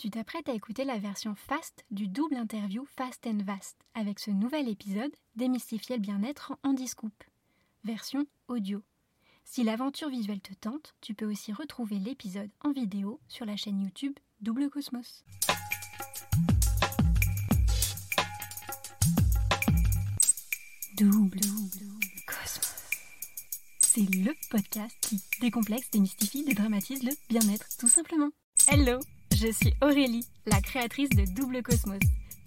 Tu t'apprêtes à écouter la version fast du double interview Fast and Vast avec ce nouvel épisode Démystifier le bien-être en Discoup, version audio. Si l'aventure visuelle te tente, tu peux aussi retrouver l'épisode en vidéo sur la chaîne YouTube Double Cosmos. Double, Cosmos. C'est le podcast qui décomplexe, démystifie, dédramatise le bien-être, tout simplement. Hello, je suis Aurélie, la créatrice de Double Cosmos.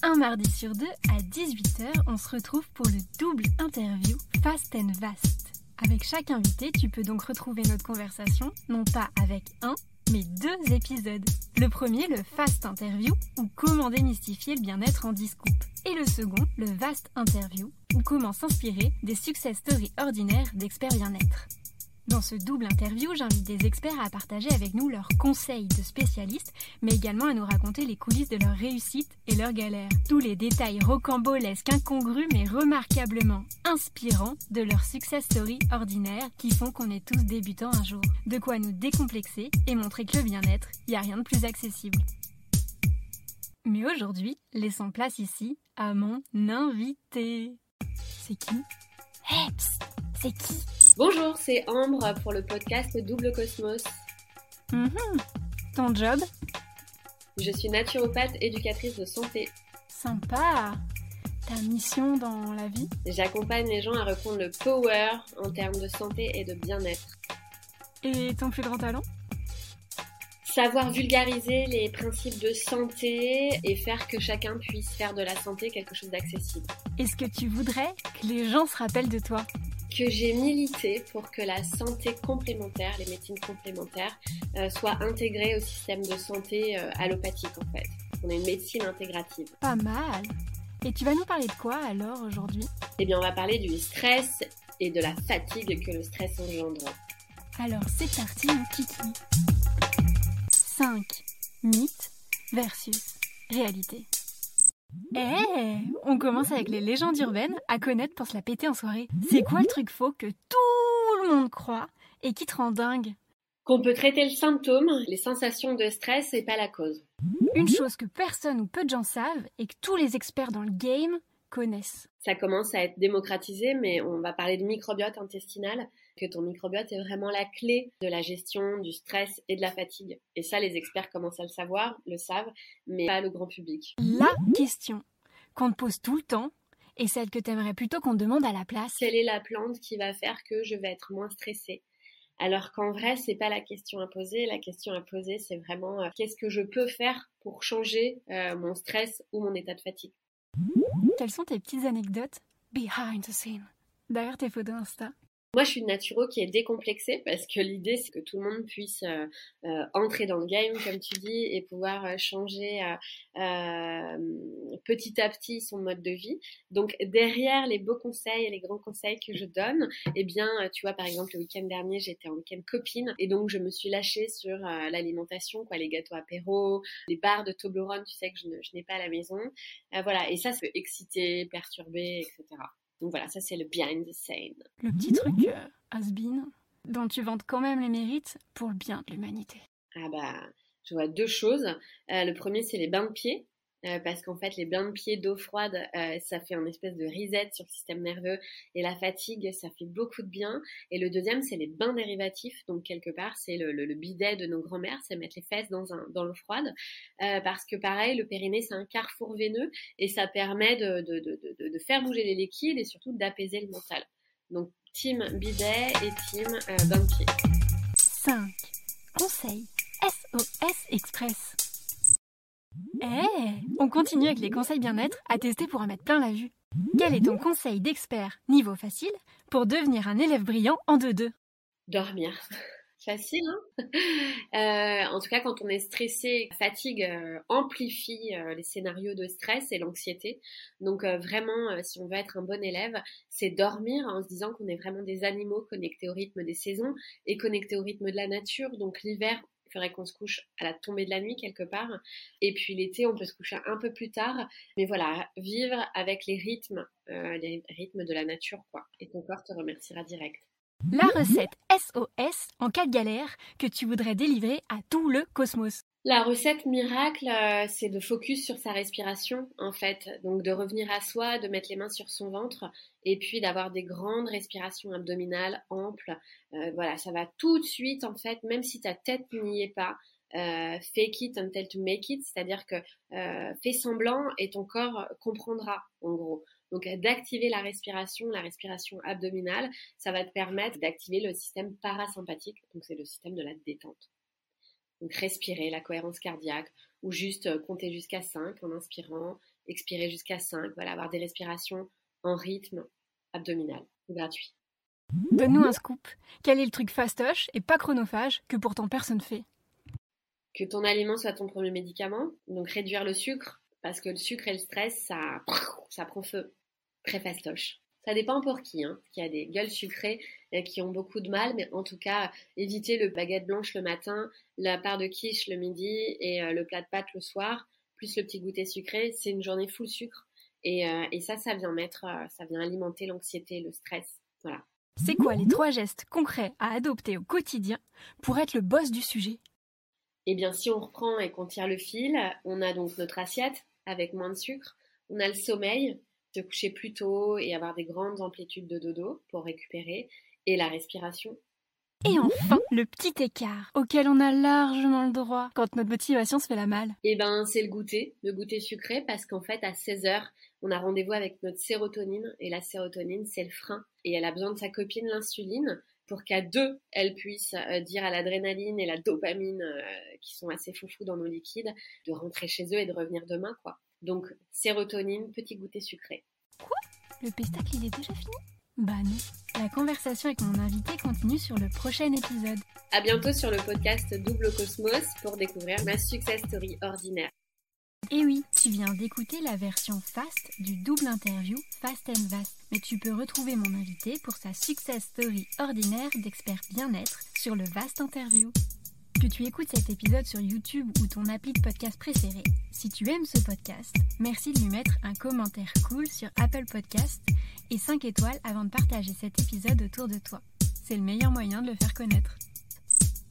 Un mardi sur deux, à 18h, on se retrouve pour le double interview Fast and Vast. Avec chaque invité, tu peux donc retrouver notre conversation, non pas avec un, mais deux épisodes. Le premier, le Fast Interview, ou comment démystifier le bien-être en discoupe. Et le second, le Vast Interview, ou comment s'inspirer des success stories ordinaires d'experts bien-être. Dans ce double interview, j'invite des experts à partager avec nous leurs conseils de spécialistes, mais également à nous raconter les coulisses de leur réussite et leurs galères. Tous les détails rocambolesques, incongrus, mais remarquablement inspirants de leur success story ordinaire qui font qu'on est tous débutants un jour. De quoi nous décomplexer et montrer que le bien-être, il n'y a rien de plus accessible. Mais aujourd'hui, laissons place ici à mon invité. C'est qui? Heps C'est qui? Bonjour, c'est Ambre pour le podcast Double Cosmos. Mhm. Ton job? Je suis naturopathe éducatrice de santé. Sympa. Ta mission dans la vie? J'accompagne les gens à reprendre le power en termes de santé et de bien-être. Et ton plus grand talent? Savoir vulgariser les principes de santé et faire que chacun puisse faire de la santé quelque chose d'accessible. Est-ce que tu voudrais que les gens se rappellent de toi? Que j'ai milité pour que la santé complémentaire, les médecines complémentaires, euh, soient intégrées au système de santé euh, allopathique en fait. On est une médecine intégrative. Pas mal. Et tu vas nous parler de quoi alors aujourd'hui? Eh bien, on va parler du stress et de la fatigue que le stress engendre. Alors, c'est parti, mon kiki. 5 mythes versus réalité. On commence avec les légendes urbaines à connaître pour se la péter en soirée. C'est quoi le truc faux que tout le monde croit et qui te rend dingue Qu'on peut traiter le symptôme, les sensations de stress et pas la cause. Une chose que personne ou peu de gens savent et que tous les experts dans le game connaissent. Ça commence à être démocratisé, mais on va parler de microbiote intestinal, que ton microbiote est vraiment la clé de la gestion du stress et de la fatigue. Et ça, les experts commencent à le savoir, le savent, mais pas le grand public. La question qu'on te pose tout le temps et celle que tu aimerais plutôt qu'on te demande à la place. Quelle est la plante qui va faire que je vais être moins stressée? Alors qu'en vrai, c'est pas la question à poser. La question à poser, c'est vraiment euh, qu'est-ce que je peux faire pour changer euh, mon stress ou mon état de fatigue? Quelles sont tes petites anecdotes behind the scene? Derrière tes photos Insta moi, je suis une naturo qui est décomplexée parce que l'idée, c'est que tout le monde puisse euh, euh, entrer dans le game, comme tu dis, et pouvoir euh, changer petit à petit son mode de vie. Donc, derrière les beaux conseils et les grands conseils que je donne, eh bien, tu vois, par exemple, le week-end dernier, j'étais en week-end copine et donc je me suis lâchée sur l'alimentation, quoi, les gâteaux apéro, les barres de Toblerone, tu sais que je, n'ai pas à la maison. voilà, et ça, ça peut exciter, perturber, etc. Donc voilà, ça c'est le behind the scene. Le petit truc euh, has-been dont tu vantes quand même les mérites pour le bien de l'humanité. Ah bah, je vois deux choses. Euh, le premier, c'est les bains de pied. Euh, parce qu'en fait les bains de pied d'eau froide euh, ça fait un espèce de reset sur le système nerveux. Et la fatigue ça fait beaucoup de bien. Et le deuxième c'est les bains dérivatifs. Donc quelque part c'est le, bidet de nos grands-mères c'est mettre les fesses dans, dans l'eau froide. Euh, parce que pareil le périnée c'est un carrefour veineux et ça permet de, de, de, de faire bouger les liquides et surtout d'apaiser le mental. Donc team bidet et team bain de pied 5 conseils SOS Express eh, on continue avec les conseils bien-être à tester pour en mettre plein la vue. Quel est ton conseil d'expert niveau facile pour devenir un élève brillant en 2-2 Dormir. Facile, hein? Euh, En tout cas, quand on est stressé, fatigue euh, amplifie euh, les scénarios de stress et l'anxiété. Donc vraiment, si on veut être un bon élève, c'est dormir en se disant qu'on est vraiment des animaux connectés au rythme des saisons et connectés au rythme de la nature. Donc l'hiver, faudrait qu'on se couche à la tombée de la nuit quelque part. Et puis l'été, on peut se coucher un peu plus tard. Mais voilà, vivre avec les rythmes, euh, les rythmes de la nature, quoi. Et ton corps te remerciera direct. La recette SOS en cas de galère que tu voudrais délivrer à tout le cosmos. La recette miracle, euh, c'est de focus sur sa respiration, en fait. Donc de revenir à soi, de mettre les mains sur son ventre, et puis d'avoir des grandes respirations abdominales amples. Euh, voilà, ça va tout de suite, en fait, même si ta tête n'y est pas. Euh, fake it until to make it, c'est-à-dire que fais semblant et ton corps comprendra, en gros. Donc d'activer la respiration, la respiration abdominale, ça va te permettre d'activer le système parasympathique, donc c'est le système de la détente. Donc respirer, la cohérence cardiaque, ou juste euh, compter jusqu'à 5 en inspirant, expirer jusqu'à 5, voilà, avoir des respirations en rythme abdominal, gratuit. Donne-nous un scoop. Quel est le truc fastoche et pas chronophage que pourtant personne fait? Que ton aliment soit ton premier médicament, donc réduire le sucre, parce que le sucre et le stress, ça, ça prend feu. Très fastoche. Ça dépend pour qui. Hein. Il y a des gueules sucrées euh, qui ont beaucoup de mal, mais en tout cas, éviter le baguette blanche le matin, la part de quiche le midi et euh, le plat de pâtes le soir, plus le petit goûter sucré, c'est une journée full sucre. Et, euh, et ça, ça vient mettre, ça vient alimenter l'anxiété, le stress. Voilà. C'est quoi les trois gestes concrets à adopter au quotidien pour être le boss du sujet? Eh bien, si on reprend et qu'on tire le fil, on a donc notre assiette avec moins de sucre, on a le sommeil, se coucher plus tôt et avoir des grandes amplitudes de dodo pour récupérer, et la respiration. Et enfin, le petit écart auquel on a largement le droit quand notre motivation se fait la malle. Eh ben, c'est le goûter, le goûter sucré, parce qu'en fait, à 16h, on a rendez-vous avec notre sérotonine, et la sérotonine, c'est le frein, et elle a besoin de sa copine, l'insuline, pour qu'à deux, elle puisse euh, dire à l'adrénaline et la dopamine, euh, qui sont assez foufous dans nos liquides, de rentrer chez eux et de revenir demain, quoi. Donc, sérotonine, petit goûter sucré. Quoi? Le pestacle, il est déjà fini? Bah non. La conversation avec mon invité continue sur le prochain épisode. À bientôt sur le podcast Double Cosmos pour découvrir ma success story ordinaire. Et oui, tu viens d'écouter la version fast du double interview Fast and Vast. Mais tu peux retrouver mon invité pour sa success story ordinaire d'expert bien-être sur le Vast Interview que tu écoutes cet épisode sur YouTube ou ton appli de podcast préféré, si tu aimes ce podcast, merci de lui mettre un commentaire cool sur Apple Podcast et 5 étoiles avant de partager cet épisode autour de toi. C'est le meilleur moyen de le faire connaître.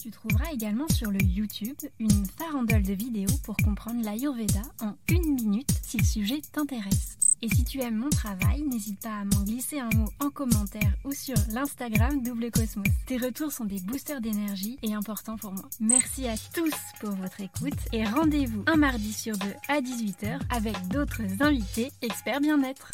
Tu trouveras également sur le YouTube une farandole de vidéos pour comprendre l'Ayurveda en une minute si le sujet t'intéresse. Et si tu aimes mon travail, n'hésite pas à m'en glisser un mot en commentaire ou sur l'Instagram Double Cosmos. Tes retours sont des boosters d'énergie et importants pour moi. Merci à tous pour votre écoute et rendez-vous un mardi sur deux à 18h avec d'autres invités experts bien-être.